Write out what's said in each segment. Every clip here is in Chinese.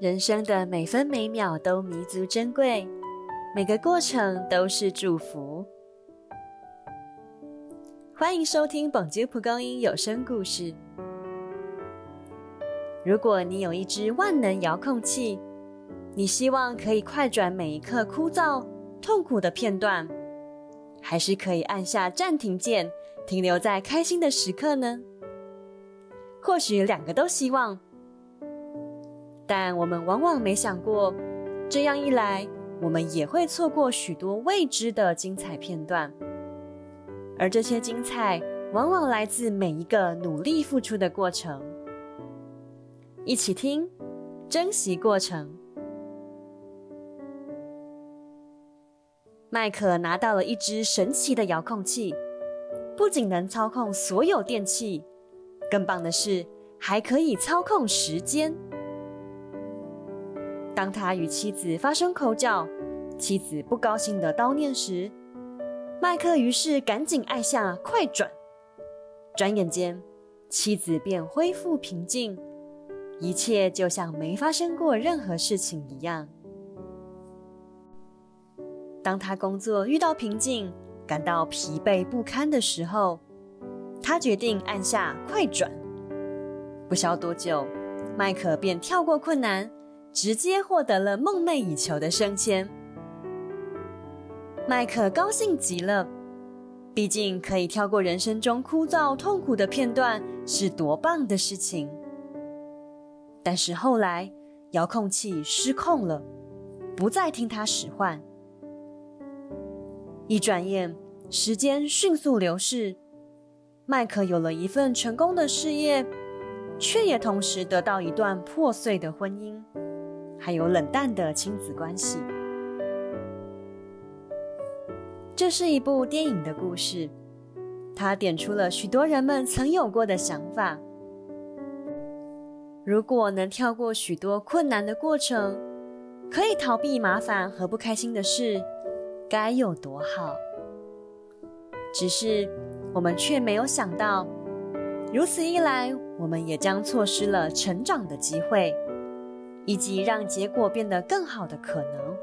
人生的每分每秒都弥足珍贵，每个过程都是祝福。欢迎收听《本节蒲公英有声故事》。如果你有一支万能遥控器，你希望可以快转每一刻枯燥、痛苦的片段，还是可以按下暂停键，停留在开心的时刻呢？或许两个都希望，但我们往往没想过，这样一来，我们也会错过许多未知的精彩片段。而这些精彩，往往来自每一个努力付出的过程。一起听，珍惜过程。麦克拿到了一只神奇的遥控器，不仅能操控所有电器。更棒的是，还可以操控时间。当他与妻子发生口角，妻子不高兴的叨念时，麦克于是赶紧按下快转。转眼间，妻子便恢复平静，一切就像没发生过任何事情一样。当他工作遇到瓶颈，感到疲惫不堪的时候，他决定按下快转，不消多久，麦克便跳过困难，直接获得了梦寐以求的升迁。麦克高兴极了，毕竟可以跳过人生中枯燥痛苦的片段，是多棒的事情。但是后来，遥控器失控了，不再听他使唤。一转眼，时间迅速流逝。麦克有了一份成功的事业，却也同时得到一段破碎的婚姻，还有冷淡的亲子关系。这是一部电影的故事，它点出了许多人们曾有过的想法。如果能跳过许多困难的过程，可以逃避麻烦和不开心的事，该有多好！只是。我们却没有想到，如此一来，我们也将错失了成长的机会，以及让结果变得更好的可能。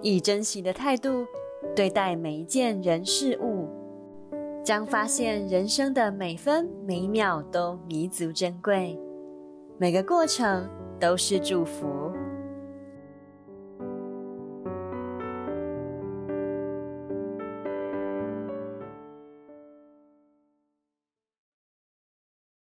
以珍惜的态度对待每一件人事物，将发现人生的每分每秒都弥足珍贵，每个过程都是祝福。